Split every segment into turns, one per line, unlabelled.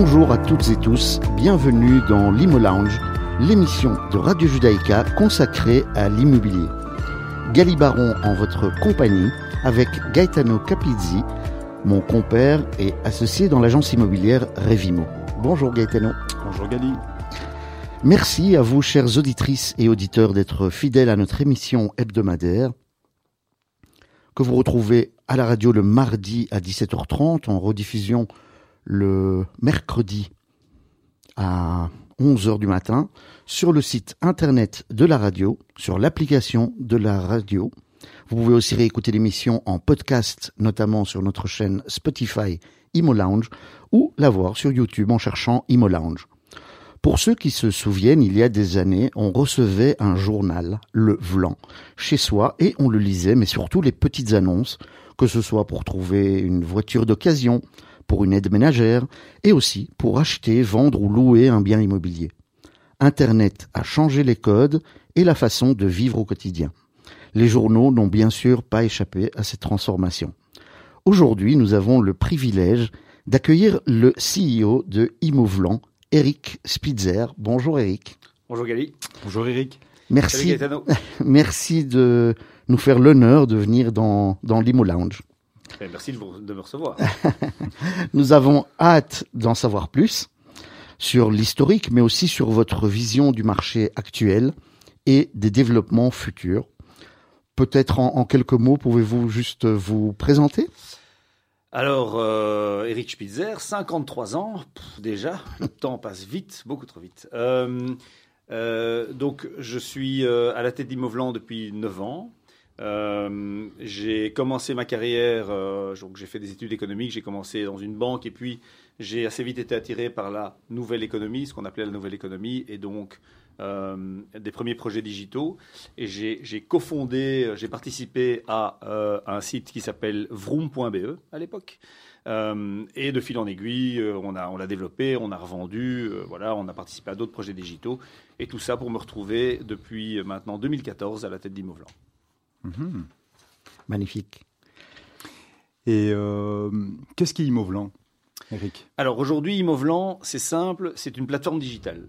Bonjour à toutes et tous, bienvenue dans l'Imo Lounge, l'émission de Radio Judaïka consacrée à l'immobilier. Gali Baron en votre compagnie avec Gaetano Capizzi, mon compère et associé dans l'agence immobilière Revimo. Bonjour Gaetano.
Bonjour Gali.
Merci à vous, chères auditrices et auditeurs, d'être fidèles à notre émission hebdomadaire que vous retrouvez à la radio le mardi à 17h30, en rediffusion le mercredi à 11h du matin, sur le site internet de la radio, sur l'application de la radio. Vous pouvez aussi réécouter l'émission en podcast, notamment sur notre chaîne Spotify Imo Lounge, ou la voir sur YouTube en cherchant Imo Lounge. Pour ceux qui se souviennent, il y a des années, on recevait un journal, le Vlan, chez soi et on le lisait, mais surtout les petites annonces, que ce soit pour trouver une voiture d'occasion, pour une aide ménagère, et aussi pour acheter, vendre ou louer un bien immobilier. Internet a changé les codes et la façon de vivre au quotidien. Les journaux n'ont bien sûr pas échappé à cette transformation. Aujourd'hui, nous avons le privilège d'accueillir le CEO de Imovlan, Eric Spitzer. Bonjour Eric.
Bonjour Gali.
Bonjour Eric.
Merci, merci de nous faire l'honneur de venir dans, dans l'Imo Lounge.
Eh, merci de, de me recevoir.
nous avons hâte d'en savoir plus sur l'historique, mais aussi sur votre vision du marché actuel et des développements futurs. Peut-être en, en quelques mots, pouvez-vous juste vous présenter?
Alors, euh, Eric Spitzer, 53 ans, pff, déjà, le temps passe vite, beaucoup trop vite. Euh, euh, donc, je suis euh, à la tête d'Immovlan depuis 9 ans. Euh, j'ai commencé ma carrière, euh, donc j'ai fait des études économiques, j'ai commencé dans une banque et puis j'ai assez vite été attiré par la nouvelle économie, ce qu'on appelait la nouvelle économie, et donc euh, des premiers projets digitaux. Et j'ai cofondé, j'ai participé à, un site qui s'appelle vroom.be à l'époque. Et de fil en aiguille, on l'a développé, on a revendu, voilà, on a participé à d'autres projets digitaux. Et tout ça pour me retrouver depuis maintenant 2014 à la tête d'Immovlan.
Mmh. Magnifique.
Et euh, qu'est-ce qui est Eric?
Alors aujourd'hui, Immovlan, c'est simple, c'est une plateforme digitale.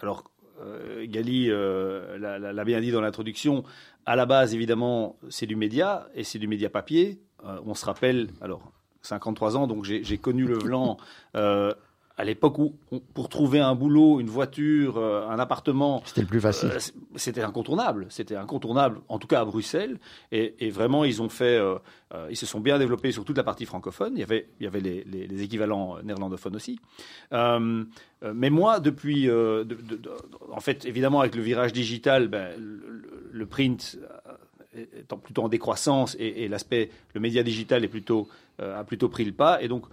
Alors, euh, Gali euh, l'a bien dit dans l'introduction, à la base, évidemment, c'est du média, et c'est du média papier. Euh, on se rappelle, alors, 53 ans, donc j'ai connu le Vlan euh, à l'époque où, on, pour trouver un boulot, une voiture, euh, un appartement,
C'était le plus facile.
euh, c'était incontournable. C'était incontournable, en tout cas à Bruxelles. Et, et vraiment, ils ont fait, euh, ils se sont bien développés sur toute la partie francophone. Il y avait, il y avait les, les- les équivalents néerlandophones aussi. Mais moi, depuis, de- de- de- en fait, évidemment, avec le virage digital, ben, le, le print étant plutôt en décroissance et, et l'aspect, le média digital est plutôt, a plutôt pris le pas. Et donc,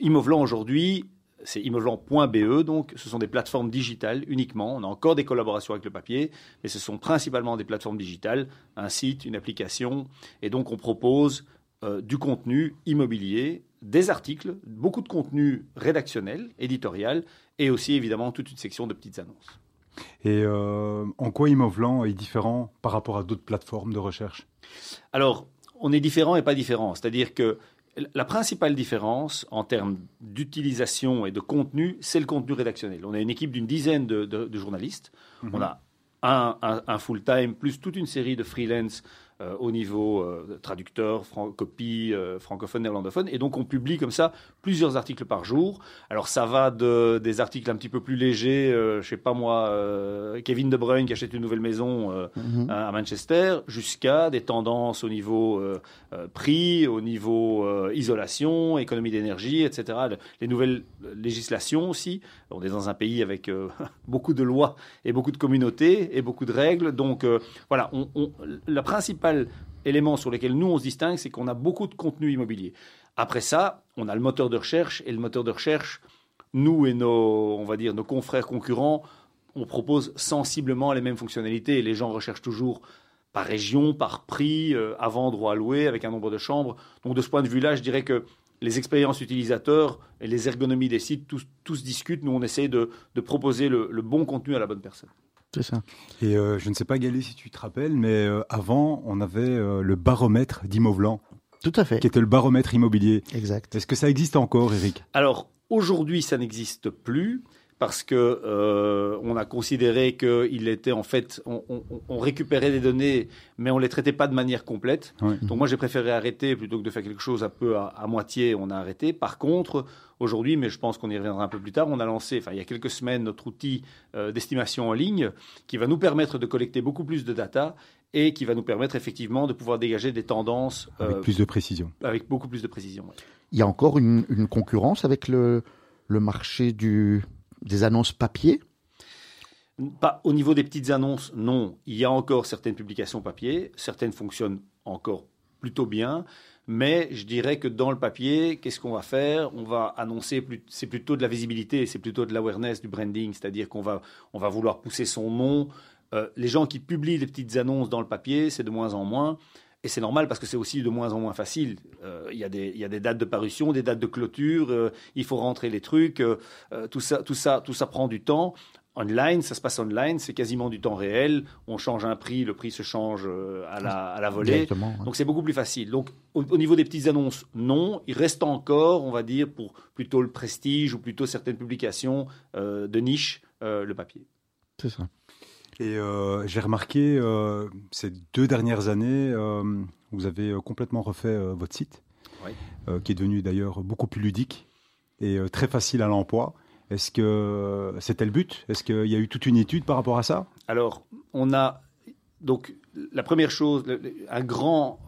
Immovlan aujourd'hui, c'est immovlan.be, donc ce sont des plateformes digitales uniquement. On a encore des collaborations avec le papier, mais ce sont principalement des plateformes digitales, un site, une application. Et donc, on propose euh, du contenu immobilier, des articles, beaucoup de contenu rédactionnel, éditorial, et aussi évidemment toute une section de petites annonces.
Et euh, en quoi Immovlan est différent par rapport à d'autres plateformes de recherche?
Alors, on est différent et pas différent. C'est-à-dire que la principale différence en termes d'utilisation et de contenu, c'est le contenu rédactionnel. On a une équipe d'une dizaine de, de- de journalistes.
Mhm.
On a un, un- un full-time plus toute une série de freelance euh, au niveau euh, traducteur, fran- copie, euh, francophone, néerlandophone. Et donc, on publie comme ça plusieurs articles par jour. Alors, ça va de, des articles un petit peu plus légers, euh, je sais pas moi, euh, Kevin De Bruyne qui achète une nouvelle maison
Mhm.
à à Manchester, jusqu'à des tendances au niveau prix, au niveau isolation, économie d'énergie, etc. Le- Les nouvelles législations aussi. On est dans un pays avec beaucoup de lois et beaucoup de communautés et beaucoup de règles. Donc voilà, on, on- le élément sur lequel nous on se distingue, c'est qu'on a beaucoup de contenu immobilier. Après ça, on a le moteur de recherche et le moteur de recherche, nous et nos, on va dire, nos confrères concurrents, on propose sensiblement les mêmes fonctionnalités et les gens recherchent toujours par région, par prix, euh, à vendre ou à louer, avec un nombre de chambres. Donc de ce point de vue-là, je dirais que les expériences utilisateurs et les ergonomies des sites, tous, discutent. Nous, on essaie de, proposer le bon contenu à la bonne personne.
C'est ça.
Et euh, je ne sais pas, Gali, si tu te rappelles, mais euh, avant, on avait euh, le baromètre d'Immovlan,
Tout à fait.
qui était le baromètre immobilier.
Exact.
Est-ce que ça existe encore, Eric?
Alors, Aujourd'hui, ça n'existe plus parce que euh, on a considéré qu'il était en fait, on, on, on, récupérait des données, mais on les traitait pas de manière complète. Donc moi j'ai préféré arrêter plutôt que de faire quelque chose un peu à, à moitié. On a arrêté. Par contre, aujourd'hui, mais je pense qu'on y reviendra un peu plus tard, on a lancé, enfin il y a quelques semaines, notre outil euh, d'estimation en ligne qui va nous permettre de collecter beaucoup plus de data et qui va nous permettre effectivement de pouvoir dégager des tendances
Avec
euh,
plus de précision.
avec beaucoup plus de précision. ouais.
Il y a encore une, une concurrence avec le, le marché du, des annonces papier
au niveau des petites annonces, non. Il y a encore certaines publications papier, certaines fonctionnent encore plutôt bien, mais je dirais que dans le papier, qu'est-ce qu'on va faire? On va annoncer, plus- c'est plutôt de la visibilité, c'est plutôt de l'awareness, du branding, c'est-à-dire qu'on va, on va vouloir pousser son nom. Euh, les gens qui publient des petites annonces dans le papier, c'est de moins en moins. Et c'est normal parce que c'est aussi de moins en moins facile. Euh, Il y, a des- il y a des dates de parution, des dates de clôture, euh, il faut rentrer les trucs, euh, tout, ça, tout, ça, tout ça prend du temps. Online, ça se passe online, c'est quasiment du temps réel. On change un prix, le prix se change à la, à la volée.
ouais.
Donc c'est beaucoup plus facile. Donc au, au niveau des petites annonces, non. Il reste encore, on va dire, pour plutôt le prestige ou plutôt certaines publications de niche, le papier.
C'est ça.
Et euh, j'ai remarqué euh, ces deux dernières années, euh, vous avez complètement refait votre site,
Oui.
qui est devenu d'ailleurs beaucoup plus ludique et très facile à l'emploi. Est-ce que c'était le but? Est-ce qu'il y a eu toute une étude par rapport à ça?
Alors, on a donc la première chose, un grand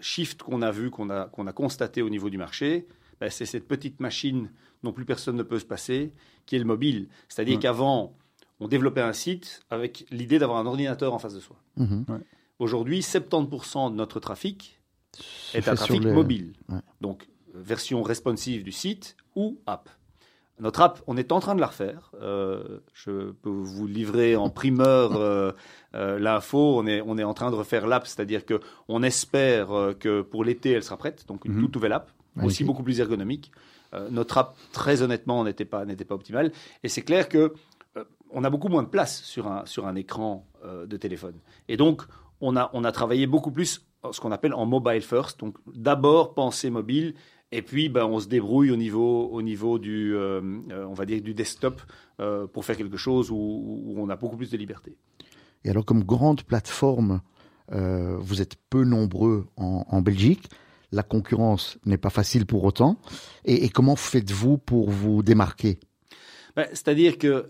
shift qu'on a vu, qu'on a, qu'on a constaté au niveau du marché, ben, c'est cette petite machine dont plus personne ne peut se passer, qui est le mobile. C'est-à-dire
Ouais.
qu'avant, on développait un site avec l'idée d'avoir un ordinateur en face de soi.
Mhm.
Aujourd'hui, 70% de notre trafic est un trafic
les-
mobile.
Ouais.
Donc, version responsive du site ou app. Notre app, on est en train de la refaire. Euh, je peux vous livrer en primeur euh, euh, l'info. On est, on est en train de refaire l'app, c'est-à-dire que on espère que pour l'été, elle sera prête. Donc, une
Mhm.
toute nouvelle app, aussi beaucoup plus ergonomique. Euh, notre app, très honnêtement, n'était pas, n'était pas optimale. Et c'est clair que euh, on a beaucoup moins de place sur un, sur un écran euh, de téléphone. Et donc, on a, on a travaillé beaucoup plus en ce qu'on appelle en mobile first. Donc, d'abord penser mobile, et puis ben, on se débrouille au niveau, au niveau du, euh, euh, on va dire, du desktop euh, pour faire quelque chose où, où on a beaucoup plus de liberté.
Et alors, comme grande plateforme, vous êtes peu nombreux en, en Belgique. La concurrence n'est pas facile pour autant. Et, et comment faites-vous pour vous démarquer?
Ben, C'est-à-dire a-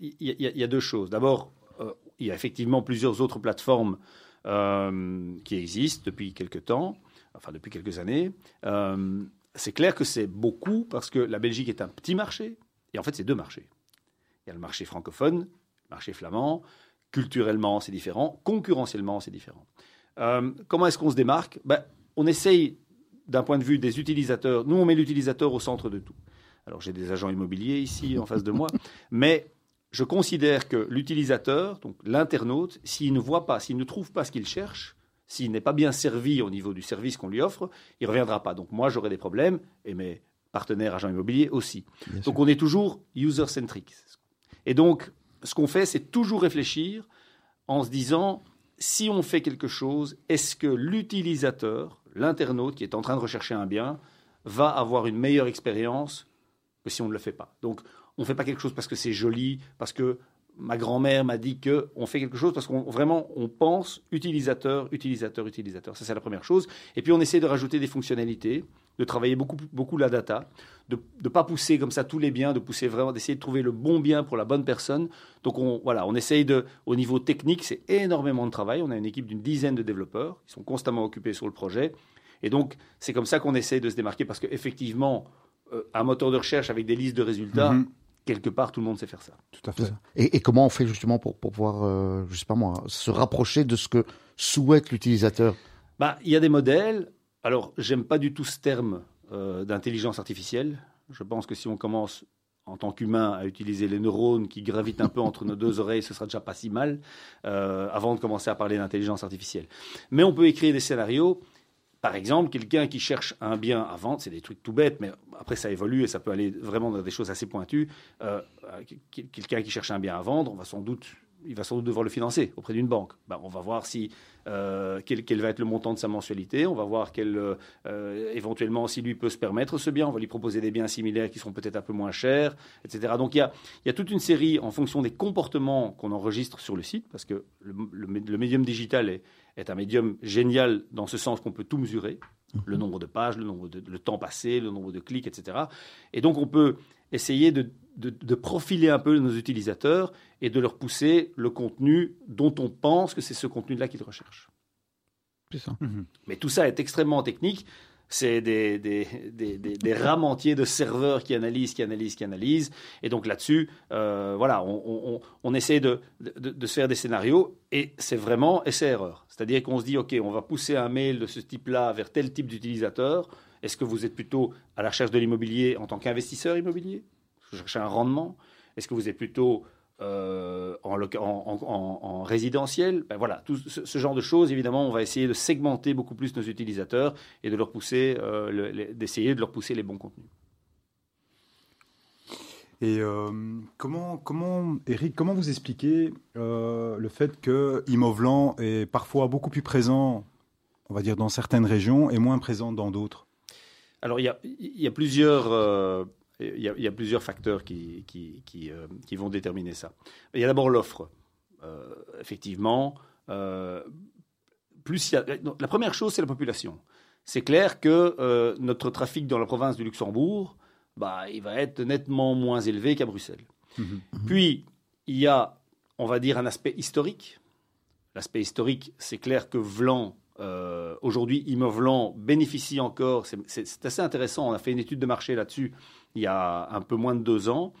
il y a deux choses. D'abord, euh, il y a effectivement plusieurs autres plateformes euh, qui existent depuis quelques temps, enfin depuis quelques années. Euh, c'est clair que c'est beaucoup parce que la Belgique est un petit marché, et en fait c'est deux marchés. Il y a le marché francophone, le marché flamand. Culturellement, c'est différent. Concurrentiellement, c'est différent. Euh, comment est-ce qu'on se démarque? Ben, On essaye, d'un point de vue des utilisateurs, nous on met l'utilisateur au centre de tout. Alors j'ai des agents immobiliers ici en face de moi, mais je considère que l'utilisateur, donc l'internaute, s'il ne voit pas, s'il ne trouve pas ce qu'il cherche, s'il n'est pas bien servi au niveau du service qu'on lui offre, il ne reviendra pas. Donc moi j'aurai des problèmes et mes partenaires agents immobiliers aussi.
Bien
Donc
sûr.
on est toujours user-centric. Et donc ce qu'on fait, c'est toujours réfléchir en se disant, si on fait quelque chose, est-ce que l'utilisateur, l'internaute qui est en train de rechercher un bien, va avoir une meilleure expérience que si on ne le fait pas? Donc, on ne fait pas quelque chose parce que c'est joli, parce que ma grand-mère m'a dit que on fait quelque chose parce qu'on vraiment on pense utilisateur, utilisateur, utilisateur. Ça c'est la première chose. Et puis on essaie de rajouter des fonctionnalités, de travailler beaucoup beaucoup la data, de ne pas pousser comme ça tous les biens, de pousser vraiment d'essayer de trouver le bon bien pour la bonne personne. Donc on voilà, on essaye de au niveau technique, c'est énormément de travail. On a une équipe d'une dizaine de développeurs qui sont constamment occupés sur le projet. Et donc c'est comme ça qu'on essaie de se démarquer parce qu'effectivement euh, un moteur de recherche avec des listes de résultats,
Mhm.
Quelque part tout le monde sait faire ça.
Tout à fait.
Et, et comment on fait justement pour, pour pouvoir, euh, je sais pas moi, se rapprocher de ce que souhaite l'utilisateur?
Bah, il y a des modèles. Alors, j'aime pas du tout ce terme euh, d'intelligence artificielle. Je pense que si on commence en tant qu'humain à utiliser les neurones qui gravitent un peu entre nos deux oreilles, ce sera déjà pas si mal euh, avant de commencer à parler d'intelligence artificielle. Mais on peut écrire des scénarios. Par exemple, quelqu'un qui cherche un bien à vendre, c'est des trucs tout bêtes, mais après ça évolue et ça peut aller vraiment dans des choses assez pointues. Euh, euh, quelqu'un qui cherche un bien à vendre, on va sans doute il va sans doute devoir le financer auprès d'une banque. Ben, on va voir si, euh, quel, va être le montant de sa mensualité. On va voir quel, éventuellement si lui peut se permettre ce bien. On va lui proposer des biens similaires qui seront peut-être un peu moins chers, etc. Donc il y a, il y a toute une série en fonction des comportements qu'on enregistre sur le site, parce que le, le, médium digital est, est, un médium génial dans ce sens qu'on peut tout mesurer. Le nombre de pages, le nombre de le temps passé, le nombre de clics, etc. Et donc on peut essayer de de, profiler un peu nos utilisateurs et de leur pousser le contenu dont on pense que c'est ce contenu-là qu'ils recherchent.
C'est ça.
Mhm. Mais tout ça est extrêmement technique. C'est des, des, des, rames entiers de serveurs qui analysent, qui analysent, qui analysent. Et donc là-dessus, euh, voilà, on, on, essaie de, de, se faire des scénarios et c'est vraiment essai-erreur. C'est-à-dire qu'on se dit, OK, on va pousser un mail de ce type-là vers tel type d'utilisateur. Est-ce que vous êtes plutôt à la recherche de l'immobilier en tant qu'investisseur immobilier? Vous cherchez un rendement? Est-ce que vous êtes plutôt euh, en, en, résidentiel ben Voilà, tout ce, genre de choses, évidemment, on va essayer de segmenter beaucoup plus nos utilisateurs et de leur pousser, euh, d'essayer de leur pousser les bons contenus.
Et euh, comment, comment, Eric, comment vous expliquez le fait que Imovlan est parfois beaucoup plus présent, on va dire, dans certaines régions et moins présent dans d'autres?
Alors, il y a, il y a plusieurs il y, a, plusieurs facteurs qui, qui, euh, qui, vont déterminer ça. Il y a d'abord l'offre. Euh, effectivement, euh, plus y a, la première chose, c'est la population. C'est clair que notre trafic dans la province du Luxembourg, bah, il va être nettement moins élevé qu'à Bruxelles. Mhm. Puis, il y a, on va dire, un aspect historique. L'aspect historique, c'est clair que Vlan euh, aujourd'hui, Imovlan bénéficie encore, c'est assez intéressant, on a fait une étude de marché là-dessus il y a un peu moins de deux ans,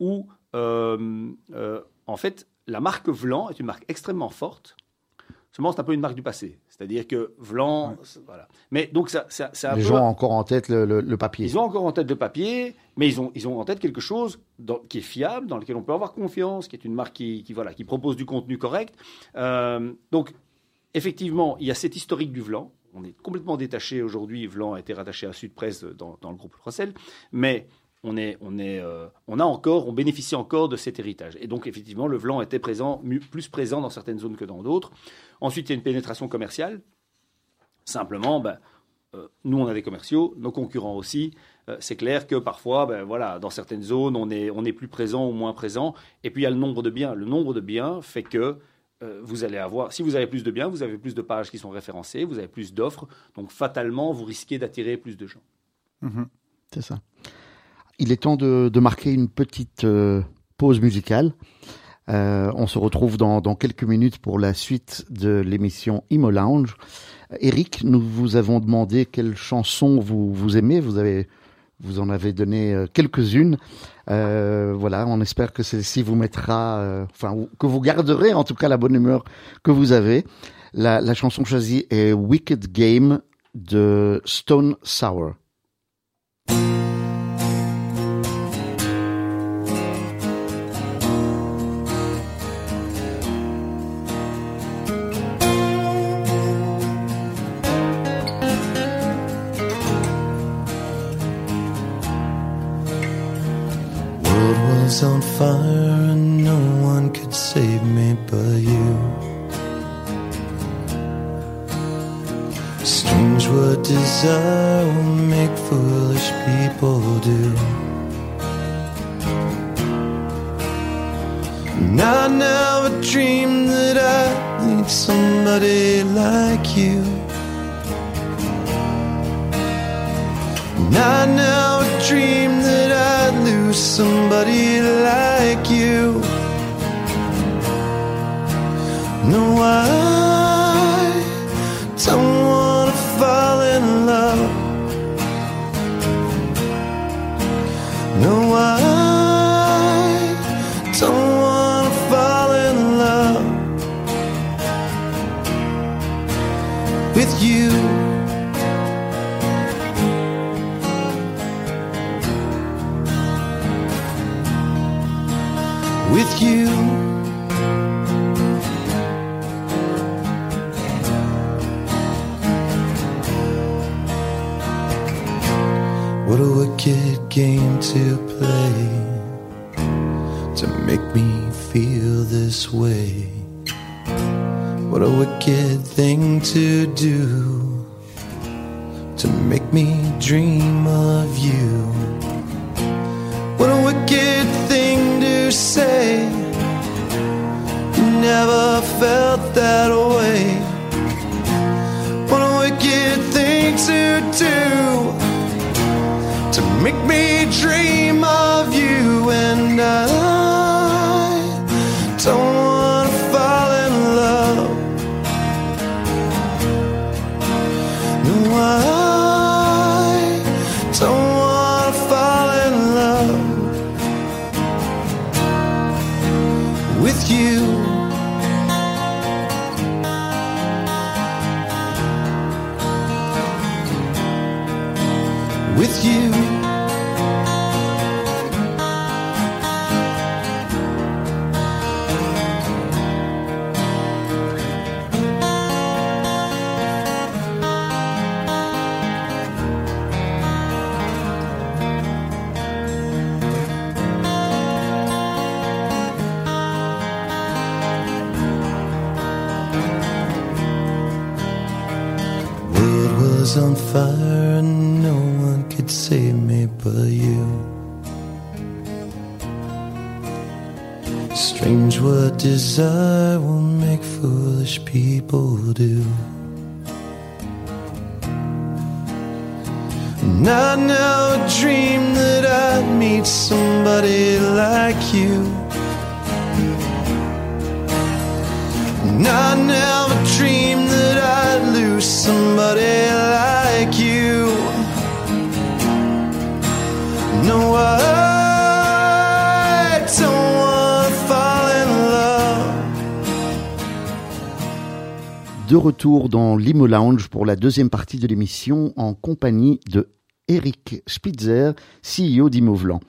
où euh, euh, en fait la marque Vlan est une marque extrêmement forte. Seulement, c'est un peu une marque du passé. C'est-à-dire que Vlan, voilà. Mais donc, ça, ça,
un Les gens ont encore en tête le, papier.
Ils ont encore en tête le papier, mais ils ont, ils ont en tête quelque chose qui est fiable, dans lequel on peut avoir confiance, qui est une marque qui, voilà, qui propose du contenu correct. donc, effectivement, il y a cet historique du Vlan. On est complètement détaché aujourd'hui. Vlan a été rattaché à Sud Presse dans, le groupe Rossel. Mais on, est, on, est, euh, on a encore, on bénéficie encore de cet héritage. Et donc, effectivement, le Vlan était présent, plus présent dans certaines zones que dans d'autres. Ensuite, il y a une pénétration commerciale. Simplement, ben, euh, nous, on a des commerciaux, nos concurrents aussi. Euh, c'est clair que parfois, ben, voilà, dans certaines zones, on est, on est plus présent ou moins présent. Et puis, il y a le nombre de biens. Le nombre de biens fait que vous allez avoir, si vous avez plus de biens, vous avez plus de pages qui sont référencées, vous avez plus d'offres, donc fatalement, vous risquez d'attirer plus de gens.
Mhm. c'est ça. Il est temps de, marquer une petite euh, pause musicale. Euh, on se retrouve dans, quelques minutes pour la suite de l'émission Imo Lounge. Eric, nous vous avons demandé quelle chanson vous, aimez. Vous avez vous en avez donné euh, quelques-unes. Voilà, on espère que celle-ci vous mettra, enfin, que vous garderez en tout cas la bonne humeur que vous avez. La chanson choisie est Wicked Game de Stone Sour. Was on fire and no one could save me but you. Strange what desire will make foolish people do. And I never dreamed that I'd need somebody like you. What a wicked game to play
to make me feel this way. What a wicked thing to do to make me dream of you. What a wicked thing to say. You never felt that way. What a wicked thing to do make me dream of you and I don't want to fall in love. No, I don't want to fall in love with you. With you. What desire will make foolish people do. And I never dreamed that I'd meet somebody like you. And I never
De retour dans l'Imo Lounge pour la deuxième partie de l'émission en compagnie de Eric Spitzer, CEO d'Imovlan.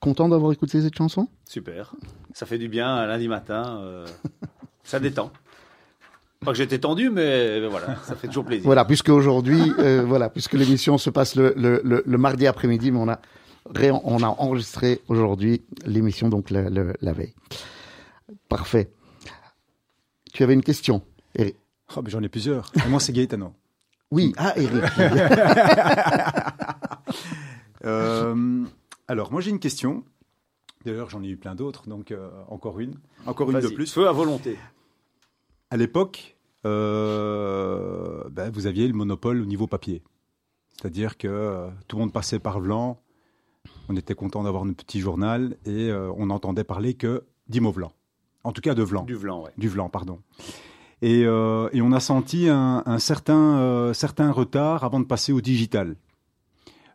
Content d'avoir écouté cette chanson?
Super. Ça fait du bien un lundi matin. euh, ça détend. Pas que j'étais tendu, mais, voilà, ça fait toujours plaisir.
Voilà, puisque aujourd'hui, euh, voilà, puisque l'émission se passe le, le, le, le mardi après-midi, mais on a, on a enregistré aujourd'hui l'émission donc la veille. Parfait. Tu avais une question, Eric?
Oh, mais J'en ai plusieurs. Et moi, c'est Gaetano.
Oui, ah Eric.
Euh, alors, moi, j'ai une question. D'ailleurs, j'en ai eu plein d'autres, donc euh, encore une. Encore une de plus.
Feu à volonté.
À l'époque, euh, ben, vous aviez le monopole au niveau papier. C'est-à-dire que tout le monde passait par Vlan. On était content d'avoir notre petit journal et on n'entendait parler que d'Imovlan. En tout cas, de Vlan.
Du Vlan, ouais.
Du Vlan, pardon. Et, euh, et on a senti un, un certain, euh, certain retard avant de passer au digital.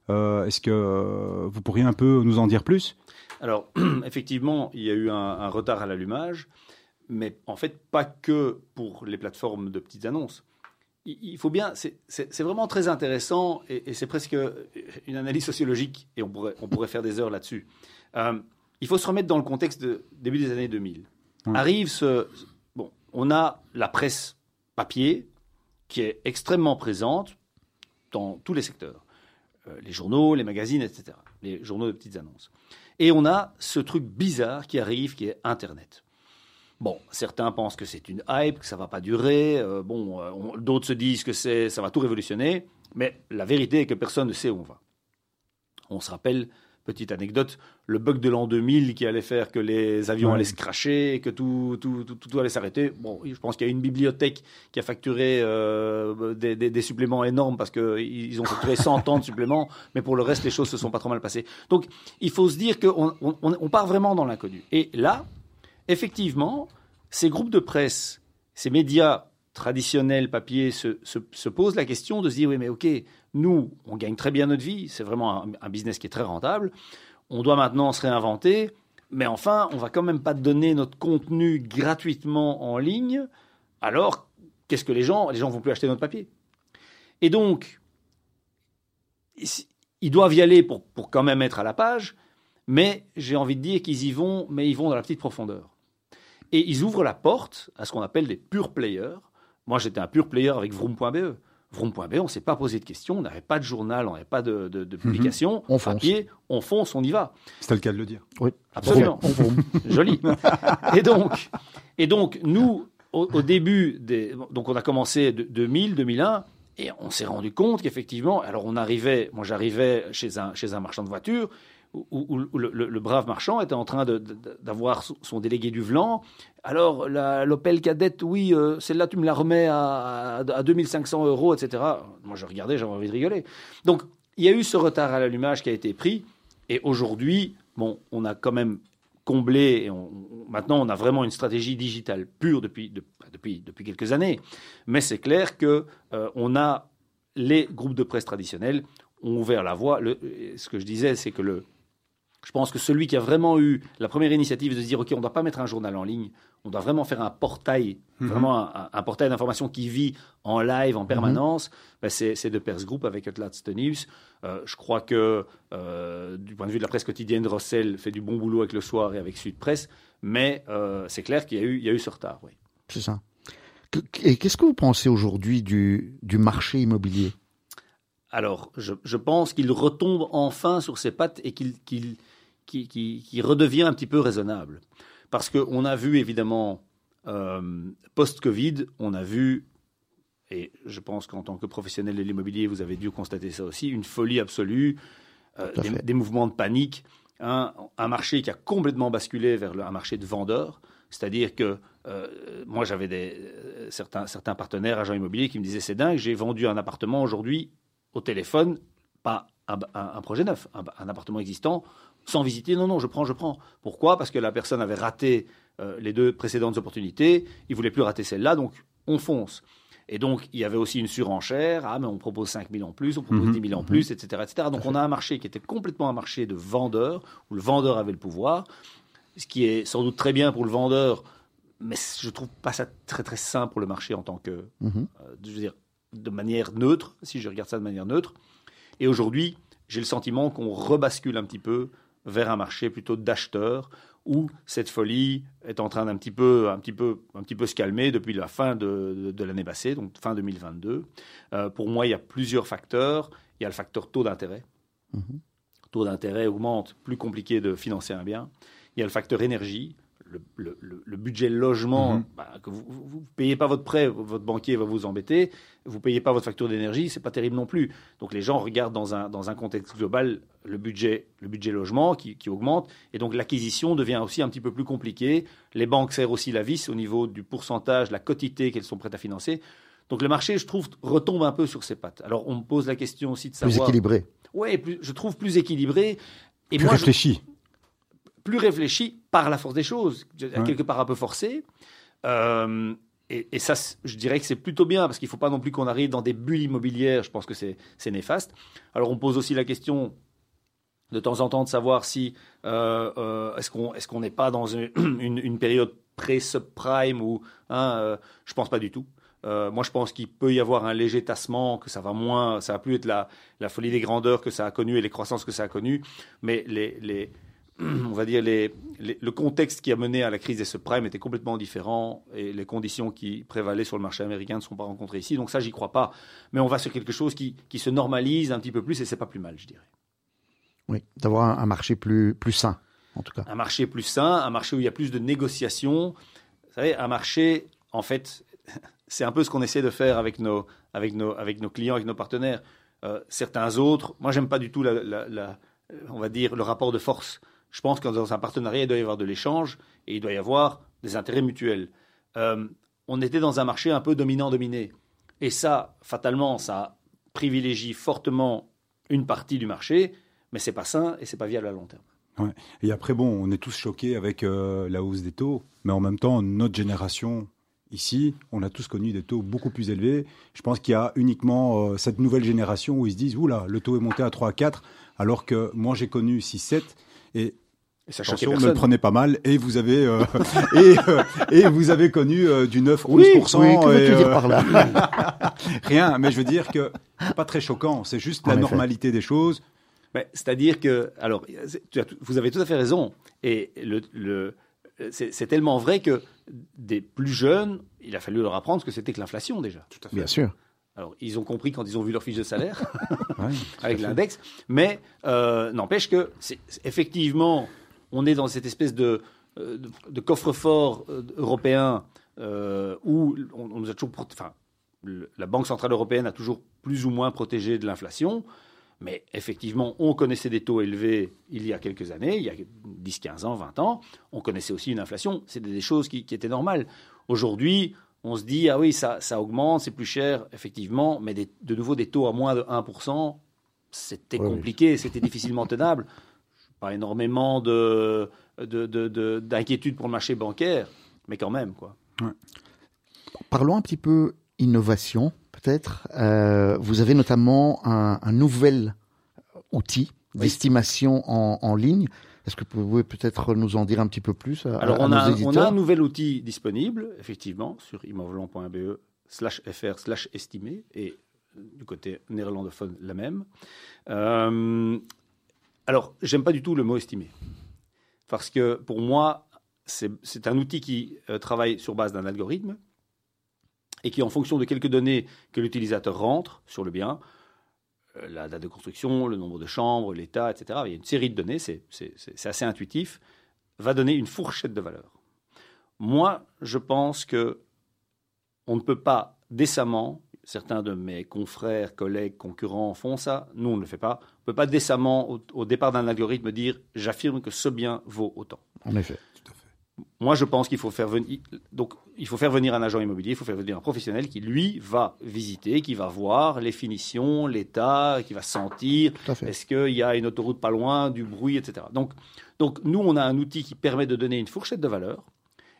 Euh, Est-ce que vous pourriez un peu nous en dire plus?
Alors, effectivement, il y a eu un, un retard à l'allumage, mais en fait, pas que pour les plateformes de petites annonces. Il, faut bien, c'est- vraiment très intéressant et, et c'est presque une analyse sociologique et on pourrait, on pourrait faire des heures là-dessus. Euh, il faut se remettre dans le contexte de début des années 2000.
Ouais.
Arrive ce. On a la presse papier qui est extrêmement présente dans tous les secteurs. Euh, les journaux, les magazines, etc. Les journaux de petites annonces. Et on a ce truc bizarre qui arrive, qui est Internet. Bon, certains pensent que c'est une hype, que ça va pas durer. euh, bon, euh, d'autres se disent que ça va tout révolutionner. Mais la vérité est que personne ne sait où on va. On se rappelle, petite anecdote, le bug de l'an 2000 qui allait faire que les avions
Ouais.
allaient se cracher, que tout, tout, tout, tout allait s'arrêter. Bon, je pense qu'il y a une bibliothèque qui a facturé euh, des, des- des suppléments énormes parce qu'ils ont facturé 100 ans de suppléments, mais pour le reste, les choses se sont pas trop mal passées. Donc, il faut se dire qu'on on, part vraiment dans l'inconnu. Et là, effectivement, ces groupes de presse, ces médias traditionnels papier se, se, se posent la question de se dire oui mais ok nous on gagne très bien notre vie c'est vraiment un, business qui est très rentable on doit maintenant se réinventer mais enfin on va quand même pas donner notre contenu gratuitement en ligne alors qu'est-ce que les gens les gens vont plus acheter notre papier et donc ils- ils doivent y aller pour, pour quand même être à la page mais j'ai envie de dire qu'ils y vont mais ils vont dans la petite profondeur et ils ouvrent la porte à ce qu'on appelle des pure players. Moi, j'étais un pure player avec Vroom.be. Vroom.be, on ne s'est pas posé de questions, on n'avait pas de journal, on n'avait pas de, de, de publication.
On fonce.
Papier, on fonce, on y va.
C'était le cas de le dire.
Oui,
Absolument.
On vroom.
Joli. Et donc, et donc nous, au, au début, des, donc on a commencé de 2000, 2001, et on s'est rendu compte qu'effectivement, alors on arrivait, moi j'arrivais chez un, chez un marchand de voitures, où, le, brave marchand était en train d'avoir son- délégué du Vlan. Alors, l'Opel cadette, oui, euh, celle-là, tu me la remets à, à, à 2500 euros, etc. Moi, je regardais, j'avais envie de rigoler. Donc, il y a eu ce retard à l'allumage qui a été pris. Et aujourd'hui, bon, on a quand même comblé. Maintenant, on a vraiment une stratégie digitale pure depuis, de- depuis, quelques années. Mais c'est clair que euh, on a les groupes de presse traditionnels ont ouvert la voie. Ce que je disais, c'est que le, je pense que celui qui a vraiment eu la première initiative de se dire, OK, on ne doit pas mettre un journal en ligne, on doit vraiment faire un portail, vraiment un, un portail d'information qui vit en live, en permanence, ben, c'est de Pers Group avec Atlas News. Euh, je crois que, euh, du point de vue de la presse quotidienne, Rossel fait du bon boulot avec Le Soir et avec Sud Presse, mais euh, c'est clair qu'il y, a eu- il y a eu ce retard. Oui.
C'est ça. Et qu'est-ce que vous pensez aujourd'hui du, du marché immobilier?
Alors, je, je pense qu'il retombe enfin sur ses pattes et qu'il qu'il- qu'il redevient un petit peu raisonnable. Parce qu'on a vu, évidemment, euh, post-Covid, on a vu, et je pense qu'en tant que professionnel de l'immobilier, vous avez dû constater ça aussi, une folie absolue, euh, des, mouvements de panique, un, un marché qui a complètement basculé vers le- un marché de vendeurs. C'est-à-dire que euh, moi, j'avais des, euh, certains, certains partenaires, agents immobiliers, qui me disaient c'est dingue, j'ai vendu un appartement aujourd'hui au téléphone, pas un, un- un projet neuf, un, un appartement existant, sans visiter. Non, non, je prends, je prends. Pourquoi? Parce que la personne avait raté euh, les deux précédentes opportunités, il voulait plus rater celle-là, donc on fonce. Et donc, il y avait aussi une surenchère. Ah, mais on propose 5 000 en plus, on propose
Mhm.
10 000 en plus, etc., etc. Donc, on a un marché qui était complètement un marché de vendeurs, où le vendeur avait le pouvoir, ce qui est sans doute très bien pour le vendeur, mais je trouve pas ça très, très sain pour le marché en tant que,
Mhm.
euh, je veux dire, de manière neutre, si je regarde ça de manière neutre. Et aujourd'hui, j'ai le sentiment qu'on rebascule un petit peu vers un marché plutôt d'acheteurs, où cette folie est en train d'un petit peu, un petit peu, un petit peu se calmer depuis la fin de, de- de l'année passée, donc fin 2022. Euh, pour moi, il y a plusieurs facteurs. Il y a le facteur taux d'intérêt.
Mhm.
Taux d'intérêt augmente, plus compliqué de financer un bien. Il y a le facteur énergie. Le, le- le- le budget logement,
Mhm.
bah, que vous ne payez pas votre prêt, votre banquier va vous embêter. Vous payez pas votre facture d'énergie, c'est pas terrible non plus. Donc les gens regardent dans un, dans un contexte global le budget, le budget logement qui, qui augmente. Et donc l'acquisition devient aussi un petit peu plus compliquée. Les banques serrent aussi la vis au niveau du pourcentage, la quotité qu'elles sont prêtes à financer. Donc le marché, je trouve, retombe un peu sur ses pattes. Alors on me pose la question aussi de
Plus
savoir.
équilibré.
Ouais, plus- je trouve plus équilibré. Et
Plus
moi, je-
réfléchi.
Plus réfléchi par la force des choses,
Ouais.
quelque part un peu forcé. Euh, et, et ça, je dirais que c'est plutôt bien, parce qu'il ne faut pas non plus qu'on arrive dans des bulles immobilières, je pense que c'est néfaste. Alors on pose aussi la question de temps en temps de savoir si euh, euh, est-ce qu'on est-ce qu'on n'est pas dans une, une- une période pré-subprime ou hein, euh, je pense pas du tout. Euh, moi, je pense qu'il peut y avoir un léger tassement, que ça va moins, ça va plus être la, la folie des grandeurs que ça a connu et les croissances que ça a connues, mais les, les, on va dire les, les- le contexte qui a mené à la crise des subprimes était complètement différent et les conditions qui prévalaient sur le marché américain ne sont pas rencontrées ici. Donc ça, j'y crois pas. Mais on va sur quelque chose qui, qui se normalise un petit peu plus et c'est pas plus mal, je dirais.
Oui, d'avoir un, un marché plus, plus sain, en tout cas.
un marché plus sain, un marché où il y a plus de négociations. Vous savez, un marché, en fait, c'est un peu ce qu'on essaie de faire avec nos, avec nos, avec nos clients, avec nos partenaires. Euh, certains autres, moi, j'aime pas du tout, la, la- la- on va dire, le rapport de force. Je pense que dans un partenariat, il doit y avoir de l'échange et il doit y avoir des intérêts mutuels. Euh, on était dans un marché un peu dominant-dominé. Et ça, fatalement, ça privilégie fortement une partie du marché, mais c'est pas sain et c'est pas viable à long terme.
Et après, bon, on est tous choqués avec euh, la hausse des taux, mais en même temps, notre génération, ici, on a tous connu des taux beaucoup plus élevés. Je pense qu'il y a uniquement euh, cette nouvelle génération où ils se disent, oula, le taux est monté à 3 à 4, alors que moi j'ai connu 6-7, et
Et ça choquait
attention, ne le prenez pas mal, et vous avez, euh, et, euh, et vous avez connu euh, du 9-11%.
Oui, oui, que
et,
veux-tu dire par là?
Rien, mais je veux dire que pas très choquant, c'est juste
En
la
effet.
normalité des choses.
Mais C'est-à-dire que, alors, tu as vous avez tout à fait raison. Et le, le- c'est tellement vrai que des plus jeunes, il a fallu leur apprendre ce que c'était que l'inflation déjà.
Tout à
Bien sûr.
Alors, ils ont compris quand ils ont vu leur fiche de salaire,
Ouais,
avec l'index, mais euh, n'empêche que, effectivement, on est dans cette espèce de, euh, de, de coffre-fort euh, européen euh, où on, on nous a toujours. Enfin, le- la Banque Centrale Européenne a toujours plus ou moins protégé de l'inflation. Mais effectivement, on connaissait des taux élevés il y a quelques années, il y a 10, 15 ans, 20 ans. On connaissait aussi une inflation. C'était des choses qui, qui étaient normales. Aujourd'hui, on se dit, ah oui, ça, ça augmente, c'est plus cher, effectivement, mais des- de nouveau, des taux à moins de 1%, c'était
oui.
compliqué, c'était difficilement tenable. Pas énormément de, de, de- de- d'inquiétude pour le marché bancaire, mais quand même, quoi.
Parlons un petit peu innovation, peut-être. Euh, vous avez notamment un, un nouvel outil
Oui.
d'estimation en, en ligne. Est-ce que vous pouvez peut-être nous en dire un petit peu plus à,
Alors,
à
on
nos
a, un- on a un nouvel outil disponible, effectivement, sur immovelant.be slash fr slash estimé, et euh, du côté néerlandophone, la même. Euh, alors, j'aime pas du tout le mot estimé. Parce que pour moi, c'est un outil qui euh, travaille sur base d'un algorithme et qui, en fonction de quelques données que l'utilisateur rentre sur le bien, la date de construction, le nombre de chambres, l'état, etc., il y a une série de données, c'est assez intuitif, va donner une fourchette de valeur. Moi, je pense que on ne peut pas décemment, certains de mes confrères, collègues, concurrents font ça, nous on ne le fait pas, on ne peut pas décemment, au, au départ d'un algorithme, dire j'affirme que ce bien vaut autant.
En effet.
Moi, je pense qu'il faut faire venir, donc il faut faire venir un agent immobilier, il faut faire venir un professionnel qui lui va visiter, qui va voir les finitions, l'état, qui va sentir, est-ce qu'il y a une autoroute pas loin, du bruit, etc. Donc, donc, nous, on a un outil qui permet de donner une fourchette de valeur.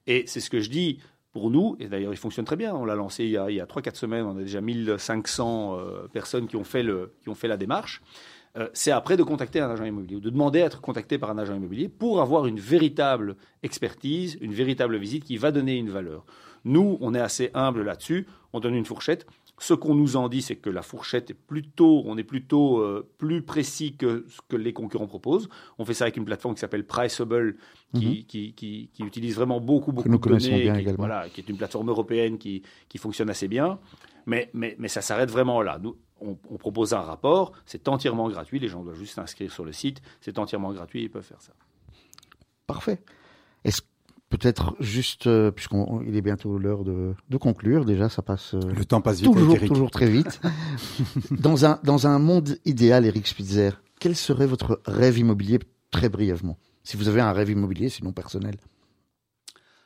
Et c'est ce que je dis pour nous, et d'ailleurs, il fonctionne très bien. On l'a lancé il y a, a 3-4 semaines, on a déjà 1500 euh, personnes qui ont fait, le, qui ont fait la démarche. Euh, c'est après de contacter un agent immobilier ou de demander à être contacté par un agent immobilier pour avoir une véritable expertise, une véritable visite qui va donner une valeur. Nous, on est assez humble là-dessus, on donne une fourchette. Ce qu'on nous en dit, c'est que la fourchette est plutôt, on est plutôt euh, plus précis que ce que les concurrents proposent. On fait ça avec une plateforme qui s'appelle Priceable, qui, qui, qui, qui utilise vraiment beaucoup, beaucoup
nous
de
connaissons
données,
bien
qui,
également.
voilà, qui est une plateforme européenne qui, qui fonctionne assez bien. Mais, mais, mais ça s'arrête vraiment là. Nous, on, on propose un rapport, c'est entièrement gratuit, les gens doivent juste s'inscrire sur le site, c'est entièrement gratuit, ils peuvent faire ça.
Parfait. Est-ce peut-être juste, euh, puisqu'il est bientôt l'heure de, de conclure, déjà ça passe euh,
Le temps passe vite
toujours, toujours très vite. dans, un, dans un monde idéal, Eric Spitzer, quel serait votre rêve immobilier très brièvement? Si vous avez un rêve immobilier, sinon personnel.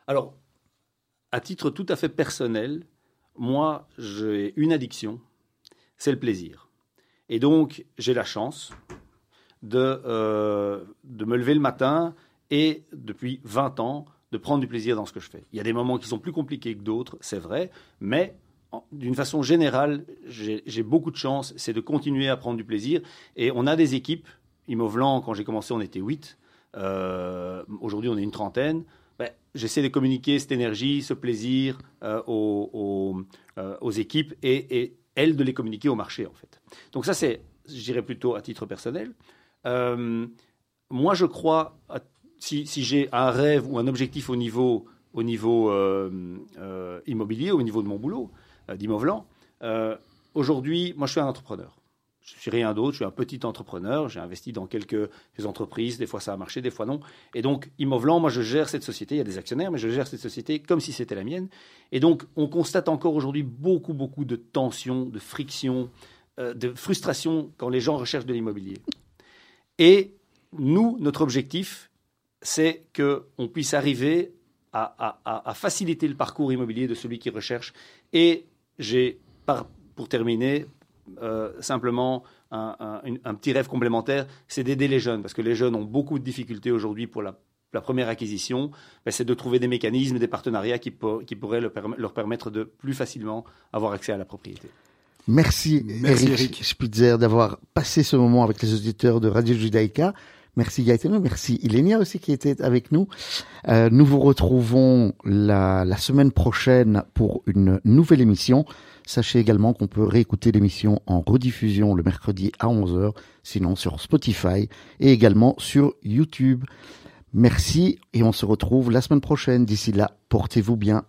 Alors, à titre tout à fait personnel, moi, j'ai une addiction, c'est le plaisir. Et donc, j'ai la chance de, euh, de me lever le matin et, depuis 20 ans, de prendre du plaisir dans ce que je fais. Il y a des moments qui sont plus compliqués que d'autres, c'est vrai, mais d'une façon générale, j'ai beaucoup de chance, c'est de continuer à prendre du plaisir. Et on a des équipes, Immovlant, quand j'ai commencé, on était 8. Euh, Aujourd'hui, on est une trentaine. Ben, J'essaie de communiquer cette énergie, ce plaisir euh, aux, aux, équipes et elles de les communiquer au marché, en fait. Donc ça, c'est, je dirais plutôt à titre personnel. Euh, moi, je crois, si, j'ai un rêve ou un objectif au niveau, au niveau euh, euh, immobilier, au niveau de mon boulot, euh, aujourd'hui, moi, je suis un entrepreneur. Je suis rien d'autre, je suis un petit entrepreneur, j'ai investi dans quelques entreprises, des fois ça a marché, des fois non. Et donc, Immovelant, moi je gère cette société, il y a des actionnaires, mais je gère cette société comme si c'était la mienne. Et donc, on constate encore aujourd'hui beaucoup, beaucoup de tensions, de frictions, euh, de frustrations quand les gens recherchent de l'immobilier. Et nous, notre objectif, c'est qu'on puisse arriver à, faciliter le parcours immobilier de celui qui recherche. Et j'ai, pour terminer, euh, simplement un, un- une- un petit rêve complémentaire, c'est d'aider les jeunes, parce que les jeunes ont beaucoup de difficultés aujourd'hui pour la, la première acquisition. Ben, c'est de trouver des mécanismes, des partenariats qui, pour- qui pourraient leur, perm- leur permettre de plus facilement avoir accès à la propriété.
Merci,
Merci,
Eric,
Eric.
Spitzer d'avoir passé ce moment avec les auditeurs de Radio Judaïka. Merci Gaëtano, merci Ilenia aussi qui était avec nous. Euh, nous vous retrouvons la, la semaine prochaine pour une nouvelle émission. Sachez également qu'on peut réécouter l'émission en rediffusion le mercredi à 11h, sinon sur Spotify et également sur YouTube. Merci et on se retrouve la semaine prochaine. D'ici là, portez-vous bien.